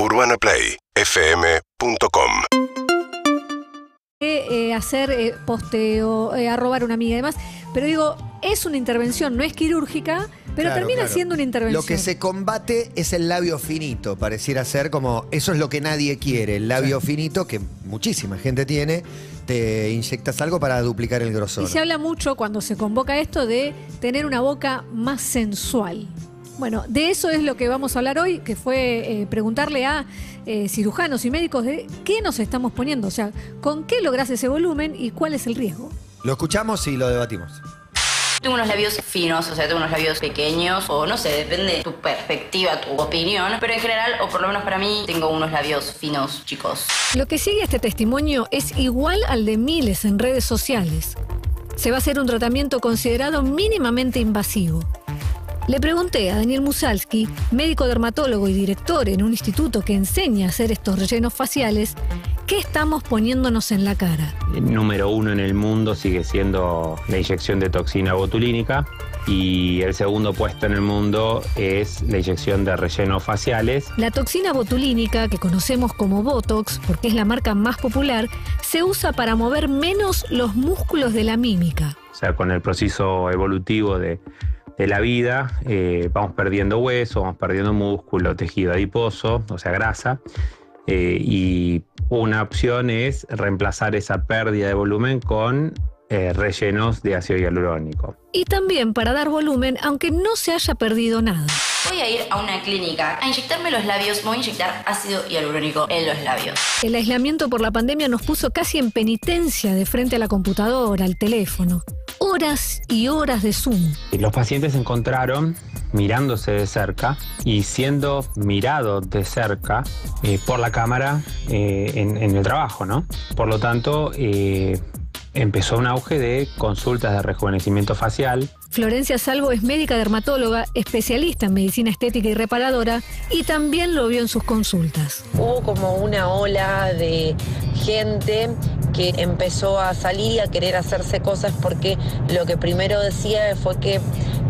UrbanaPlayFM.com eh, hacer eh, posteo, eh, a una amiga y demás. Pero digo, es una intervención, no es quirúrgica, pero Claro, termina claro. siendo una intervención. Lo que se combate es el labio finito, pareciera ser como, eso es lo que nadie quiere, el labio finito que muchísima gente tiene, te inyectas algo para duplicar el grosor. Y se habla mucho cuando se convoca esto de tener una boca más sensual. Bueno, de eso es lo que vamos a hablar hoy, que fue eh, preguntarle a eh, cirujanos y médicos de qué nos estamos poniendo, o sea, con qué logras ese volumen y cuál es el riesgo. Lo escuchamos y lo debatimos. Tengo unos labios finos, o sea, tengo unos labios pequeños, o no sé, depende de tu perspectiva, tu opinión, pero en general, o por lo menos para mí, tengo unos labios finos, chicos. Lo que sigue este testimonio es igual al de miles en redes sociales. Se va a hacer un tratamiento considerado mínimamente invasivo. Le pregunté a Daniel Musalski, médico dermatólogo y director en un instituto que enseña a hacer estos rellenos faciales, qué estamos poniéndonos en la cara. El número uno en el mundo sigue siendo la inyección de toxina botulínica y el segundo puesto en el mundo es la inyección de rellenos faciales. La toxina botulínica, que conocemos como Botox, porque es la marca más popular, se usa para mover menos los músculos de la mímica. O sea, con el proceso evolutivo de, de la vida eh, vamos perdiendo hueso, vamos perdiendo músculo, tejido adiposo, o sea, grasa. eh, y una opción es reemplazar esa pérdida de volumen con eh, rellenos de ácido hialurónico. Y también para dar volumen, aunque no se haya perdido nada. Voy a ir a una clínica a inyectarme los labios, voy a inyectar ácido hialurónico en los labios. El aislamiento por la pandemia nos puso casi en penitencia de frente a la computadora, al teléfono. Horas y horas de Zoom. Los pacientes se encontraron mirándose de cerca y siendo mirados de cerca eh, por la cámara eh, en, en el trabajo, ¿no? Por lo tanto, eh, empezó un auge de consultas de rejuvenecimiento facial, Florencia Salvo es médica dermatóloga, especialista en medicina estética y reparadora, y también lo vio en sus consultas. hubo como una ola de gente que empezó a salir y a querer hacerse cosas porque lo que primero decía fue que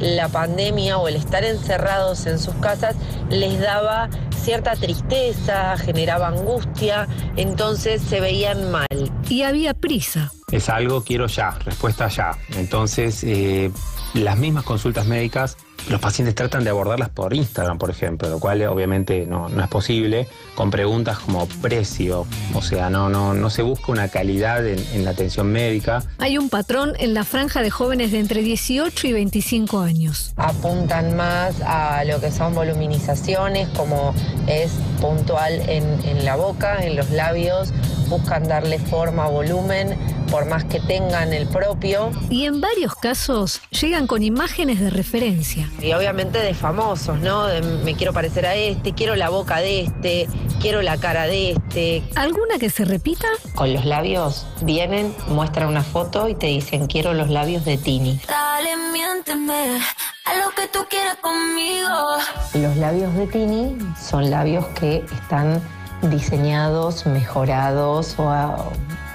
la pandemia o el estar encerrados en sus casas les daba cierta tristeza, generaba angustia, entonces se veían mal. Y había prisa. Es algo quiero ya, respuesta ya. Entonces, eh, las mismas consultas médicas, los pacientes tratan de abordarlas por Instagram, por ejemplo, lo cual eh, obviamente no, no es posible, con preguntas como precio, o sea, no, no, no se busca una calidad en, en la atención médica. Hay un patrón en la franja de jóvenes de entre 18 y 25 años. Apuntan más a lo que son voluminizaciones, como es puntual en, en la boca, en los labios, buscan darle forma, volumen, por más que tengan el propio. Y en varios casos llegan con imágenes de referencia. Y obviamente de famosos, ¿no? De me quiero parecer a este, quiero la boca de este, quiero la cara de este. ¿Alguna que se repita? Con los labios vienen, muestran una foto y te dicen quiero los labios de Tini. Dale, miénteme, a lo que tú quieras conmigo. Los labios de Tini son labios que están diseñados, mejorados o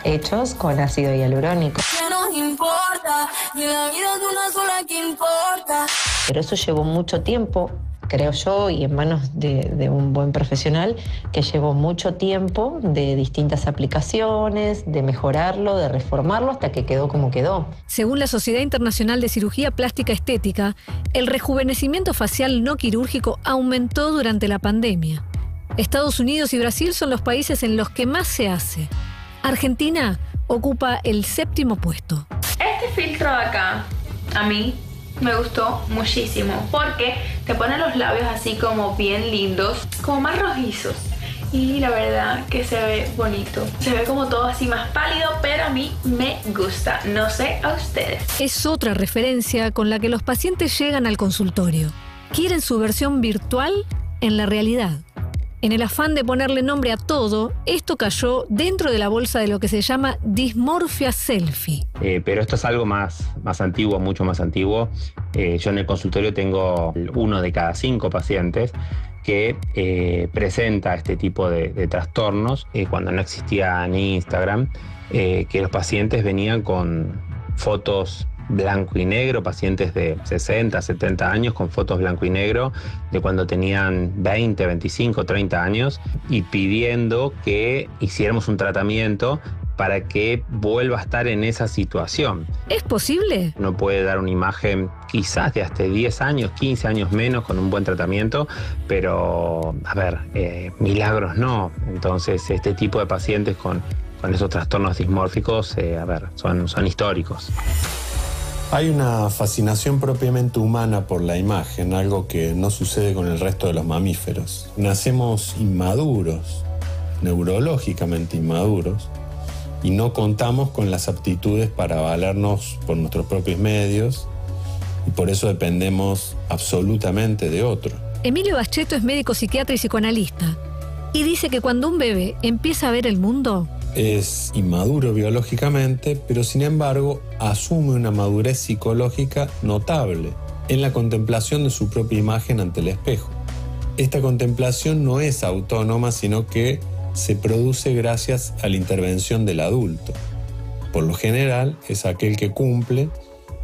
hechos con ácido hialurónico. Nos importa, y la vida de una sola que importa. Pero eso llevó mucho tiempo, creo yo, y en manos de, de un buen profesional, que llevó mucho tiempo de distintas aplicaciones, de mejorarlo, de reformarlo, hasta que quedó como quedó. Según la Sociedad Internacional de Cirugía Plástica Estética, el rejuvenecimiento facial no quirúrgico aumentó durante la pandemia. Estados Unidos y Brasil son los países en los que más se hace. Argentina ocupa el séptimo puesto. Este filtro de acá, a mí me gustó muchísimo porque te pone los labios así como bien lindos, como más rojizos. Y la verdad que se ve bonito. Se ve como todo así más pálido, pero a mí me gusta. No sé a ustedes. Es otra referencia con la que los pacientes llegan al consultorio. Quieren su versión virtual en la realidad. En el afán de ponerle nombre a todo, esto cayó dentro de la bolsa de lo que se llama dismorfia selfie. Eh, pero esto es algo más, más antiguo, mucho más antiguo. Eh, yo en el consultorio tengo uno de cada cinco pacientes que eh, presenta este tipo de, de trastornos cuando no existía ni Instagram, que los pacientes venían con fotos blanco y negro, pacientes de 60, 70 años con fotos blanco y negro de cuando tenían 20, 25, 30 años y pidiendo que hiciéramos un tratamiento para que vuelva a estar en esa situación. ¿Es posible? Uno puede dar una imagen quizás de hasta 10 años, 15 años menos con un buen tratamiento, pero a ver, eh, milagros no. Entonces este tipo de pacientes con, con esos trastornos dismórficos, eh, a ver, son, son históricos. Hay una fascinación propiamente humana por la imagen, algo que no sucede con el resto de los mamíferos. Nacemos inmaduros, neurológicamente inmaduros, y no contamos con las aptitudes para valernos por nuestros propios medios, y por eso dependemos absolutamente de otro. Emilio Bacheto es médico psiquiatra y psicoanalista. Y dice que cuando un bebé empieza a ver el mundo, Es inmaduro biológicamente, pero sin embargo asume una madurez psicológica notable en la contemplación de su propia imagen ante el espejo. Esta contemplación no es autónoma, sino que se produce gracias a la intervención del adulto. Por lo general es aquel que cumple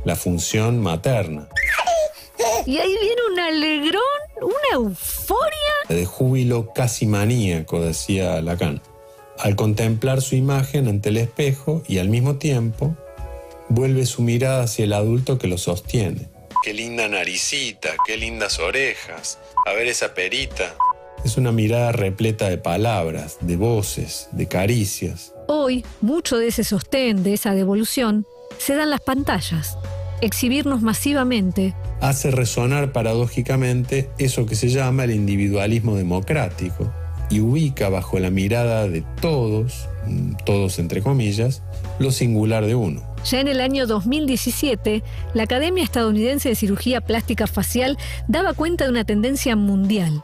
la función materna, y ahí viene un alegrón, una euforia. de júbilo casi maníaco, decía Lacan. Al contemplar su imagen ante el espejo y al mismo tiempo vuelve su mirada hacia el adulto que lo sostiene. Qué linda naricita, qué lindas orejas. A ver esa perita. Es una mirada repleta de palabras, de voces, de caricias. Hoy, mucho de ese sostén, de esa devolución, se dan las pantallas. Exhibirnos masivamente Hace resonar paradójicamente eso que se llama el individualismo democrático y ubica bajo la mirada de todos, todos entre comillas, lo singular de uno. Ya en el año 2017, la Academia Estadounidense de Cirugía Plástica Facial daba cuenta de una tendencia mundial.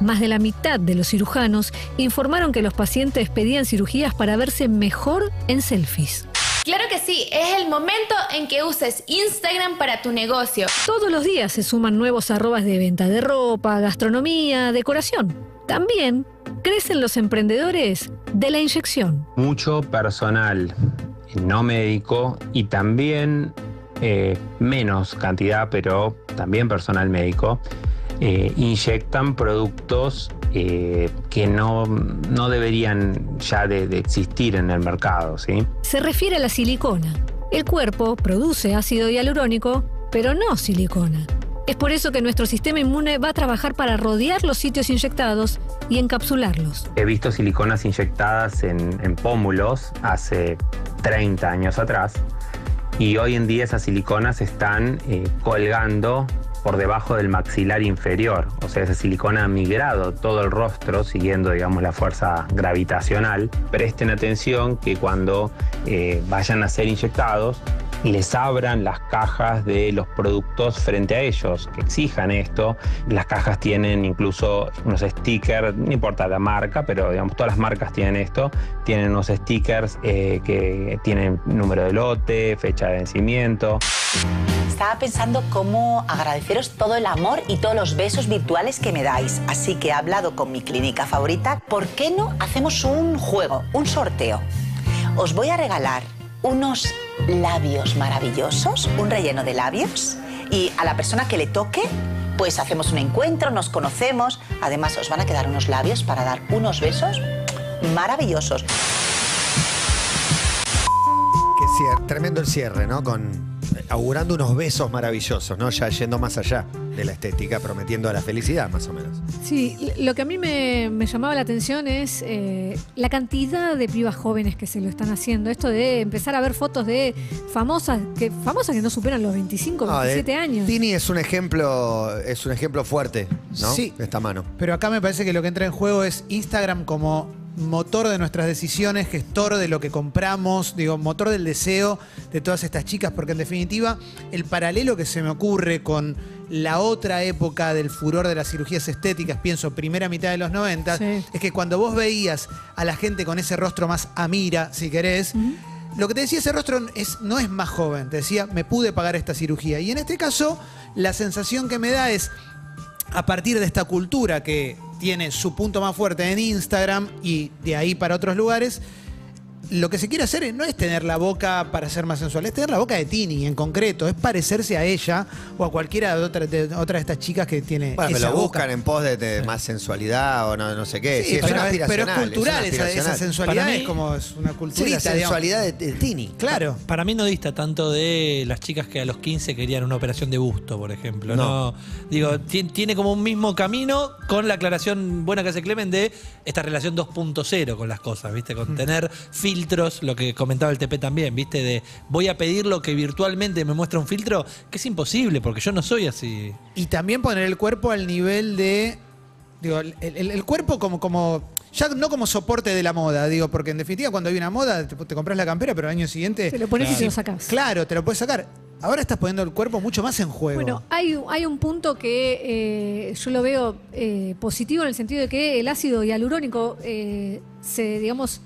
Más de la mitad de los cirujanos informaron que los pacientes pedían cirugías para verse mejor en selfies. Claro que sí, es el momento en que uses Instagram para tu negocio. Todos los días se suman nuevos arrobas de venta de ropa, gastronomía, decoración. También crecen los emprendedores de la inyección. mucho personal no médico y también eh, menos cantidad, pero también personal médico, eh, inyectan productos eh, que no, no deberían ya de, de existir en el mercado, ¿sí? Se refiere a la silicona. El cuerpo produce ácido hialurónico, pero no silicona. Es por eso que nuestro sistema inmune va a trabajar para rodear los sitios inyectados y encapsularlos. He visto siliconas inyectadas en, pómulos hace 30 años atrás y hoy en día esas siliconas están eh, colgando por debajo del maxilar inferior. O sea, esa silicona ha migrado todo el rostro siguiendo, digamos, la fuerza gravitacional. Presten atención que cuando eh, vayan a ser inyectados, les abran las cajas de los productos frente a ellos, que exijan esto. Las cajas tienen incluso unos stickers, no importa la marca, pero digamos todas las marcas tienen esto, tienen unos stickers eh, que tienen número de lote, fecha de vencimiento. Estaba pensando cómo agradeceros todo el amor y todos los besos virtuales que me dais. Así que he hablado con mi clínica favorita. ¿Por qué no hacemos un juego, un sorteo? Os voy a regalar unos labios maravillosos, un relleno de labios. Y a la persona que le toque, pues hacemos un encuentro, nos conocemos. Además, os van a quedar unos labios para dar unos besos maravillosos. Cier- tremendo el cierre, ¿no? Con augurando unos besos maravillosos, ¿no? Ya yendo más allá de la estética, prometiendo a la felicidad, más o menos. Sí, lo que a mí me, me llamaba la atención es eh, la cantidad de pibas jóvenes que se lo están haciendo. Esto de empezar a ver fotos de famosas que, famosas que no superan los 25, No, de- 27 años. Tini es un ejemplo, es un ejemplo fuerte, ¿no? Sí. De esta mano. Pero acá me parece que lo que entra en juego es Instagram como motor de nuestras decisiones, gestor de lo que compramos, digo, motor del deseo de todas estas chicas, porque en definitiva el paralelo que se me ocurre con la otra época del furor de las cirugías estéticas, pienso primera mitad de los 90, Sí. es que cuando vos veías a la gente con ese rostro más amira, si querés, lo que te decía ese rostro es, no es más joven, te decía, me pude pagar esta cirugía. Y en este caso, la sensación que me da es, a partir de esta cultura que tiene su punto más fuerte en Instagram y de ahí para otros lugares, lo que se quiere hacer no es tener la boca para ser más sensual, es tener la boca de Tini en concreto, es parecerse a ella o a cualquiera de otra de, otra de estas chicas que tiene Bueno, pero esa lo boca. buscan en pos de, de más sensualidad o no, no sé qué. Sí, Sí, es pero, una pero es cultural, una esa, esa sensualidad Para mí- es como es una Sí, cultura. la sensualidad de, de Tini. Claro. Para mí no dista tanto de las chicas que a los 15 querían una operación de busto, por ejemplo. No. No. Digo, ti- tiene como un mismo camino con la aclaración buena que hace Clemen de esta relación 2.0 con las cosas, ¿viste? Con tener filtros, lo que comentaba el TP también, ¿viste? De voy a pedir lo que virtualmente me muestra un filtro, que es imposible, porque yo no soy así. Y también poner el cuerpo al nivel de. Digo, el, el- el cuerpo como, como. Ya no como soporte de la moda, digo, porque en definitiva cuando hay una moda te, te compras la campera, pero al año siguiente. Te lo pones y Claro. te lo sacas. Claro, te lo puedes sacar. Ahora estás poniendo el cuerpo mucho más en juego. Bueno, hay, hay un punto que eh, yo lo veo eh, positivo en el sentido de que el ácido hialurónico eh, se, digamos,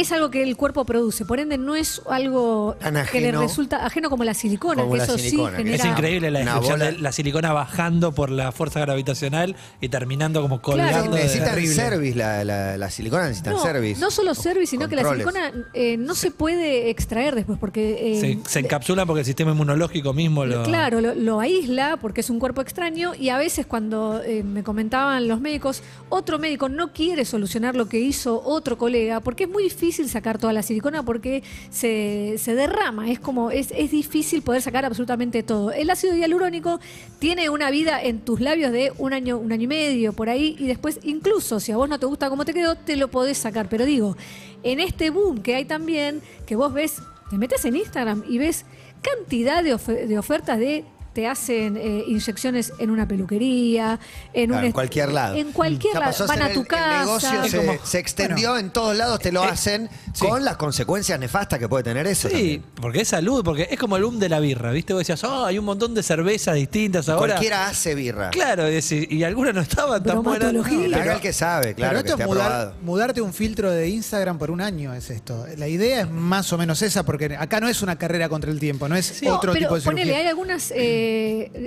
es algo que el cuerpo produce, por ende no es algo Tan que le ajeno. resulta ajeno como la silicona, Como que la eso silicona, sí que genera... Es increíble la Una descripción bola- de la silicona bajando por la fuerza gravitacional y terminando como colgando. Claro. de- Necesitan terrible. service, la, la, la silicona necesitan No, service. no solo service, sino que la silicona eh, no se puede extraer después porque... eh, se, se encapsula porque el sistema inmunológico mismo lo. Claro, lo, lo aísla porque es un cuerpo extraño y a veces cuando eh, me comentaban los médicos, otro médico no quiere solucionar lo que hizo otro colega porque es muy difícil sacar toda la silicona porque se, se derrama, es como, es, es difícil poder sacar absolutamente todo. El ácido hialurónico tiene una vida en tus labios de un año, un año y medio por ahí y después incluso si a vos no te gusta cómo te quedó, te lo podés sacar. Pero digo, en este boom que hay también, que vos ves, te metes en Instagram y ves cantidad de, de ofertas de te hacen eh, inyecciones en una peluquería, en, Claro, un en cualquier lado. En cualquier Ya lado. Van a el- tu el casa. negocio se, como- se extendió en todos lados, te lo Eh, hacen sí. con las consecuencias nefastas que puede tener eso. Sí, también. porque es salud, porque es como el boom de la birra, ¿viste? Vos decías, oh, hay un montón de cervezas distintas ahora. Cualquiera hace birra. Claro, y, y algunas no estaban tan buenas. La pero- el que sabe, claro, Pero esto es mudar- mudarte un filtro de Instagram por un año, es esto. La idea es más o menos esa, porque acá no es una carrera contra el tiempo, no es No, otro pero tipo de ponele, cirugía. hay algunas, eh,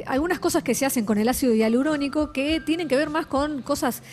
algunas cosas que se hacen con el ácido hialurónico que tienen que ver más con cosas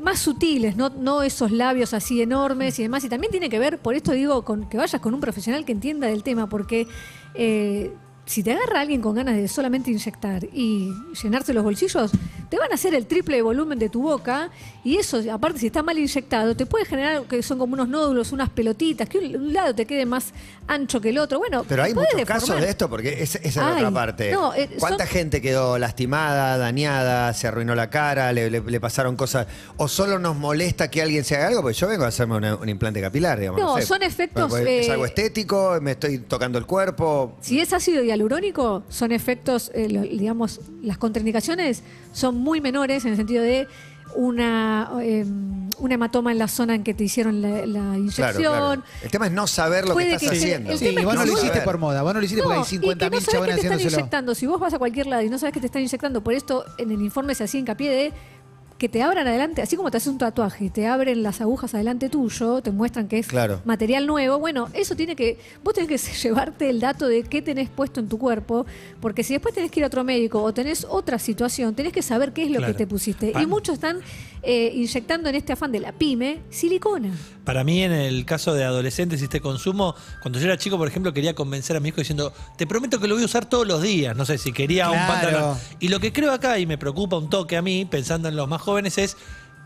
más sutiles, no, no esos labios así enormes y demás. Y también tiene que ver, por esto digo, con que vayas con un profesional que entienda del tema, porque eh, si te agarra alguien con ganas de solamente inyectar y llenarse los bolsillos, te van a hacer el triple de volumen de tu boca y eso, aparte si está mal inyectado, te puede generar que son como unos nódulos, unas pelotitas, que un, un lado te quede más ancho que el otro. Bueno, Pero hay muchos casos de esto, porque es- esa es la otra parte. no, eh, ¿Cuánta son- gente quedó lastimada, dañada, se arruinó la cara, le, le- le pasaron cosas? ¿O solo nos molesta que alguien se haga algo? Pues yo vengo a hacerme una- un implante capilar, digamos. No, sé. son efectos, Bueno, Es eh, algo estético, me estoy tocando el cuerpo. Si es ácido hialurónico, son efectos, eh, digamos, las contraindicaciones son muy menores en el sentido de una, eh, un hematoma en la zona en que te hicieron la, la Claro, inyección. claro. El tema es no saber lo que Puede estás que haciendo. el Sí, y es vos que no lo hiciste por moda, vos no lo hiciste porque No, hay y que 50.000 no sabes chabones que te están inyectando. Si vos vas a cualquier lado y no sabes que te están inyectando, por esto en el informe se hacía hincapié de que te abran adelante, así como te haces un tatuaje, te abren las agujas adelante tuyo, te muestran que es Claro. material nuevo. Bueno, eso tiene que, vos tenés que llevarte el dato de qué tenés puesto en tu cuerpo, porque si después tenés que ir a otro médico o tenés otra situación, tenés que saber qué es lo Claro. que te pusiste. Y muchos están eh, inyectando en este afán de la pyme silicona. Para mí, en el caso de adolescentes y este consumo, cuando yo era chico, por ejemplo, quería convencer a mi hijo diciendo, te prometo que lo voy a usar todos los días. No sé si quería un pantalón. Y lo que creo acá, y me preocupa un toque a mí, pensando en los más jóvenes, es.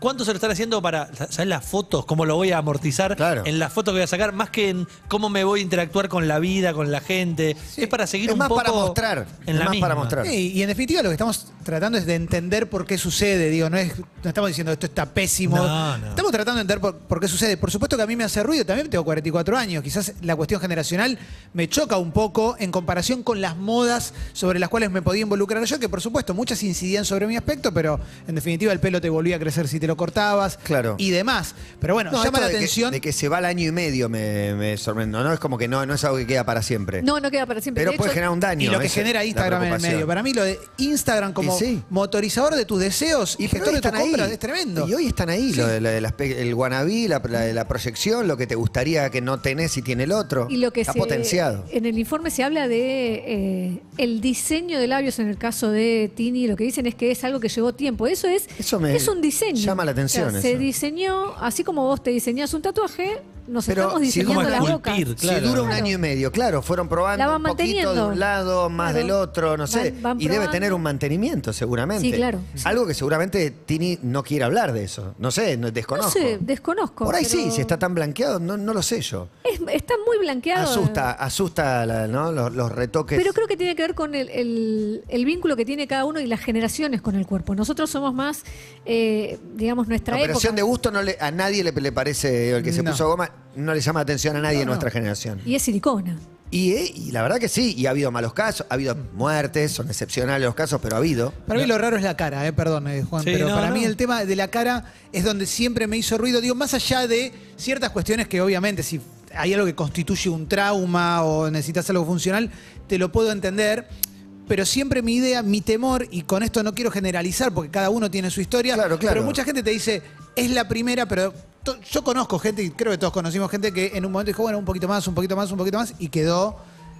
¿Cuánto se lo están haciendo para, ¿sabes las fotos? ¿Cómo lo voy a amortizar Claro. en las fotos que voy a sacar? Más que en cómo me voy a interactuar con la vida, con la gente. Es para seguir Es un más poco para mostrar, En es la más para mostrar. Sí, y en definitiva lo que estamos tratando es de entender por qué sucede. Digo, no, es, no estamos diciendo esto está pésimo. No, no. Estamos tratando de entender por, por qué sucede. Por supuesto que a mí me hace ruido, también tengo 44 años. Quizás la cuestión generacional me choca un poco en comparación con las modas sobre las cuales me podía involucrar yo, que por supuesto muchas incidían sobre mi aspecto, pero en definitiva el pelo te volvía a crecer si te lo cortabas Claro. y demás. Pero bueno, No, llama la de que- atención. de que se va al año y medio me, me sorprende. No es como que no, no es algo que queda para siempre. No, no queda para siempre. Pero De puede hecho, generar un daño. Y lo que genera la Instagram en el medio. Para mí lo de Instagram como sí. motorizador de tus deseos y, gestor de tus están ahí. compras es tremendo. Y hoy están ahí, lo de, lo del aspe- el wannabe, la, la- la proyección, lo que te gustaría que no tenés y tiene el otro. Y lo que Está se- potenciado. En el informe se habla de eh, el diseño de labios en el caso de Tini. Lo que dicen es que es algo que llevó tiempo. Eso es, Eso me es un diseño. Llama la atención O sea, se diseñó, así como vos te diseñás un tatuaje, nos Pero estamos si diseñando dura- la boca. esculpir, Si claro. dura un Claro. año y medio, claro, fueron probando La un poquito de manteniendo. un lado, más Claro. del otro, no sé. Van- van y debe tener un mantenimiento, seguramente. Sí, claro. Algo que seguramente Tini no quiere hablar de eso. No sé, no, No desconozco. sé, desconozco. Por ahí pero sí, si está tan blanqueado, no, no lo sé yo. es- está muy blanqueado. Asusta, asusta la- ¿no? los, los retoques. Pero creo que tiene que ver con el, el- el vínculo que tiene cada uno y las generaciones con el cuerpo. Nosotros somos más, eh, digamos, nuestra La operación época. de gusto no le, a nadie le, le parece, el que se No. puso goma, no le llama la atención a nadie No, en nuestra no. generación. Y es silicona. Y, eh, y la verdad que sí, y ha habido malos casos, ha habido muertes, son excepcionales los casos, pero ha habido. Para mí lo raro es la cara, eh, perdón, eh, Juan, Sí, pero no, para no. mí el tema de la cara es donde siempre me hizo ruido. Digo, más allá de ciertas cuestiones que obviamente si hay algo que constituye un trauma o necesitas algo funcional, te lo puedo entender. Pero siempre mi idea, mi temor, y con esto no quiero generalizar porque cada uno tiene su historia, Claro, claro. pero mucha gente te dice, es la primera, pero yo conozco gente, y creo que todos conocimos gente que en un momento dijo, bueno, un poquito más, un poquito más, un poquito más, y quedó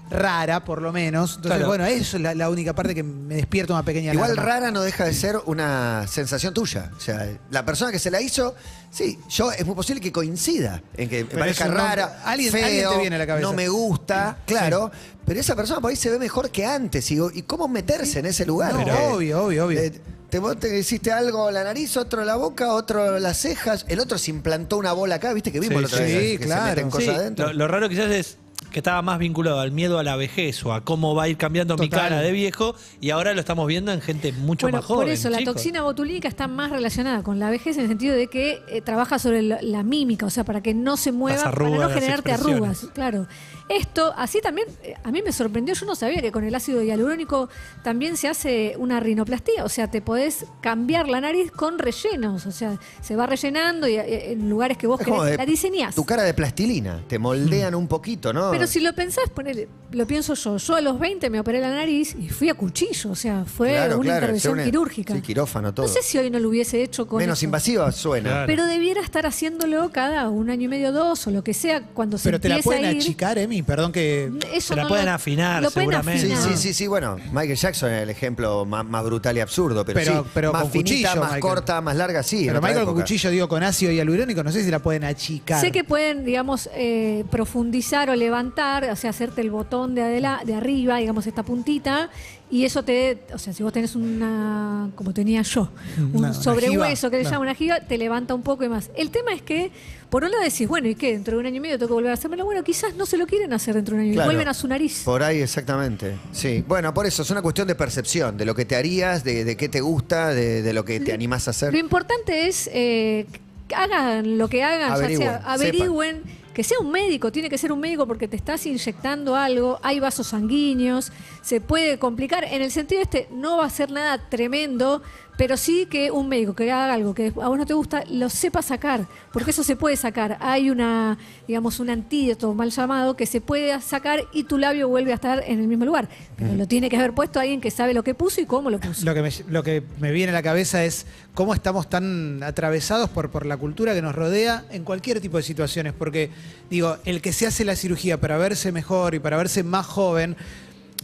rara, por lo menos. Entonces, Claro. bueno, eso es la, la única parte que me despierta una pequeña Igual alarma. rara no deja de ser una sensación tuya. O sea, la persona que se la hizo, sí, yo es muy posible que coincida en que me Pero parezca rara, alguien- feo, alguien te viene a la cabeza. no me gusta, claro. Pero esa persona por ahí se ve mejor que antes. Y, ¿y cómo meterse en ese lugar? No, Eh, obvio, obvio, obvio. eh, te, vos te hiciste algo en la nariz, otro en la boca, otro en las cejas, el otro se implantó una bola acá, ¿viste que vimos Sí, la otra sí, vez? Que claro. se meten cosas Sí, adentro. lo, lo raro quizás es que estaba más vinculado al miedo a la vejez o a cómo va a ir cambiando mi cara de viejo y ahora lo estamos viendo en gente mucho Bueno, más joven. por eso la toxina botulínica está más relacionada con la vejez en el sentido de que eh, trabaja sobre la, la mímica, o sea, para que no se mueva, para no generarte arrugas. Claro. Esto, así también, eh, a mí me sorprendió, yo no sabía que con el ácido hialurónico también se hace una rinoplastía, o sea, te podés cambiar la nariz con rellenos, o sea, se va rellenando y eh, en lugares que vos querés, de- la diseñás. Tu cara de plastilina, te moldean un poquito, ¿no? Pero si lo pensás, ponele, lo pienso yo. Yo a los 20 me operé la nariz y fui a cuchillo, o sea, fue Claro, una claro, intervención una- quirúrgica. Sí, quirófano, todo. No sé si hoy no lo hubiese hecho con Menos eso. invasiva suena. Claro. Pero debiera estar haciéndolo cada un año y medio, dos, o lo que sea, cuando se Pero te la empieza pueden a ir. achicar, Emi, perdón que... Eso Se la no pueden lo- afinar, lo pueden seguramente. Sí, afinar. sí, sí, sí, bueno, Michael Jackson es el ejemplo más, más brutal y absurdo, pero, Pero- sí, pero más con finita, cuchillo, más Michael. corta, más larga, sí. en Pero otra Michael con época. cuchillo, digo, con ácido hialurónico, no sé si la pueden achicar. Sé que pueden, digamos, eh, profundizar o levantar, o sea, hacerte el botón de, adela- de arriba, digamos, esta puntita, y eso te, o sea, si vos tenés una, como tenía yo, un una sobrehueso que le claro. llama una jiba, te levanta un poco y más. El tema es que, por un lado decís, bueno, ¿y qué? Dentro de un año y medio tengo que volver a hacérmelo. Bueno, quizás no se lo quieren hacer dentro de un año y Claro. vuelven a su nariz. Por ahí, exactamente. Sí. Bueno, por eso, es una cuestión de percepción, de lo que te harías, de, de qué te gusta, de, de lo que te animás a hacer. Lo importante es que hagan lo que hagan, Averigüen, ya sea averigüen, que sea un médico, tiene que ser un médico porque te estás inyectando algo, hay vasos sanguíneos, se puede complicar. En el sentido este, no va a ser nada tremendo, pero sí que un médico que haga algo que a vos no te gusta, lo sepa sacar, porque eso se puede sacar. Hay una, digamos, un antídoto mal llamado que se puede sacar y tu labio vuelve a estar en el mismo lugar. Pero lo tiene que haber puesto alguien que sabe lo que puso y cómo lo puso. Lo que, me, lo que me viene a la cabeza es cómo estamos tan atravesados por, por la cultura que nos rodea en cualquier tipo de situaciones. Porque, digo, el que se hace la cirugía para verse mejor y para verse más joven,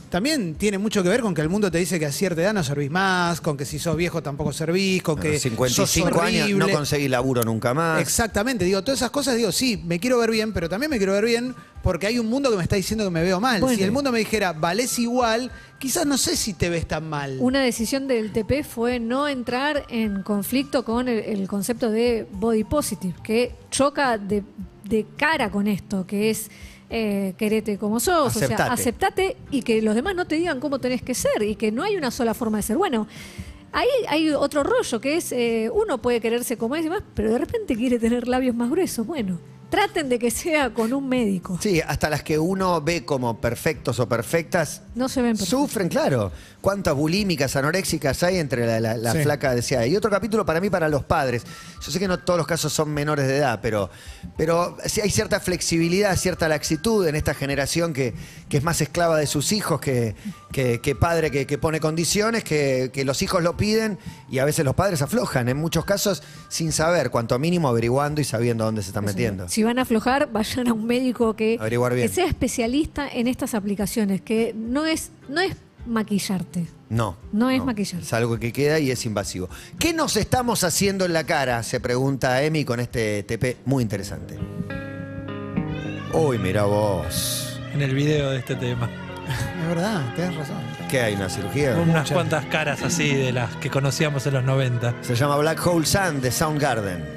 también tiene mucho que ver con que el mundo te dice que a cierta edad no servís más, con que si sos viejo tampoco servís, con A que los 55 sos años no conseguís laburo nunca más. Exactamente, digo, todas esas cosas, digo, sí, me quiero ver bien, pero también me quiero ver bien porque hay un mundo que me está diciendo que me veo mal. Bueno. Si el mundo me dijera, valés igual, quizás no sé si te ves tan mal. Una decisión del TP fue no entrar en conflicto con el, el concepto de body positive, que choca de, de cara con esto, que es eh, querete como sos, o sea, Aceptate. aceptate y que los demás no te digan cómo tenés que ser y que no hay una sola forma de ser. Bueno, ahí hay otro rollo que es, eh, uno puede quererse como es y demás, pero de repente quiere tener labios más gruesos. Bueno, traten de que sea con un médico. Sí, hasta las que uno ve como perfectos o perfectas No se ven perfectos. sufren, claro. Cuántas bulímicas, anoréxicas hay entre la, la- la Sí. flaca deseada. Y otro capítulo para mí, para los padres. Yo sé que no todos los casos son menores de edad, pero, pero sí hay cierta flexibilidad, cierta laxitud en esta generación que, que es más esclava de sus hijos que, que, que padre que, que pone condiciones, que, que los hijos lo piden y a veces los padres aflojan. En muchos casos sin saber, cuanto mínimo averiguando y sabiendo dónde se están metiendo. Si van a aflojar, vayan a un médico que, sea especialista en estas aplicaciones, que no es, no es maquillarte. No. No es maquillar. Es algo que queda y es invasivo. ¿Qué nos estamos haciendo en la cara? Se pregunta Emi con este TP muy interesante. Uy, mira vos. en el video de este tema. Es verdad, tenés razón. ¿Qué hay? ¿Una cirugía? Unas cuantas caras así de las que conocíamos en los 90. Se llama Black Hole Sun de Soundgarden.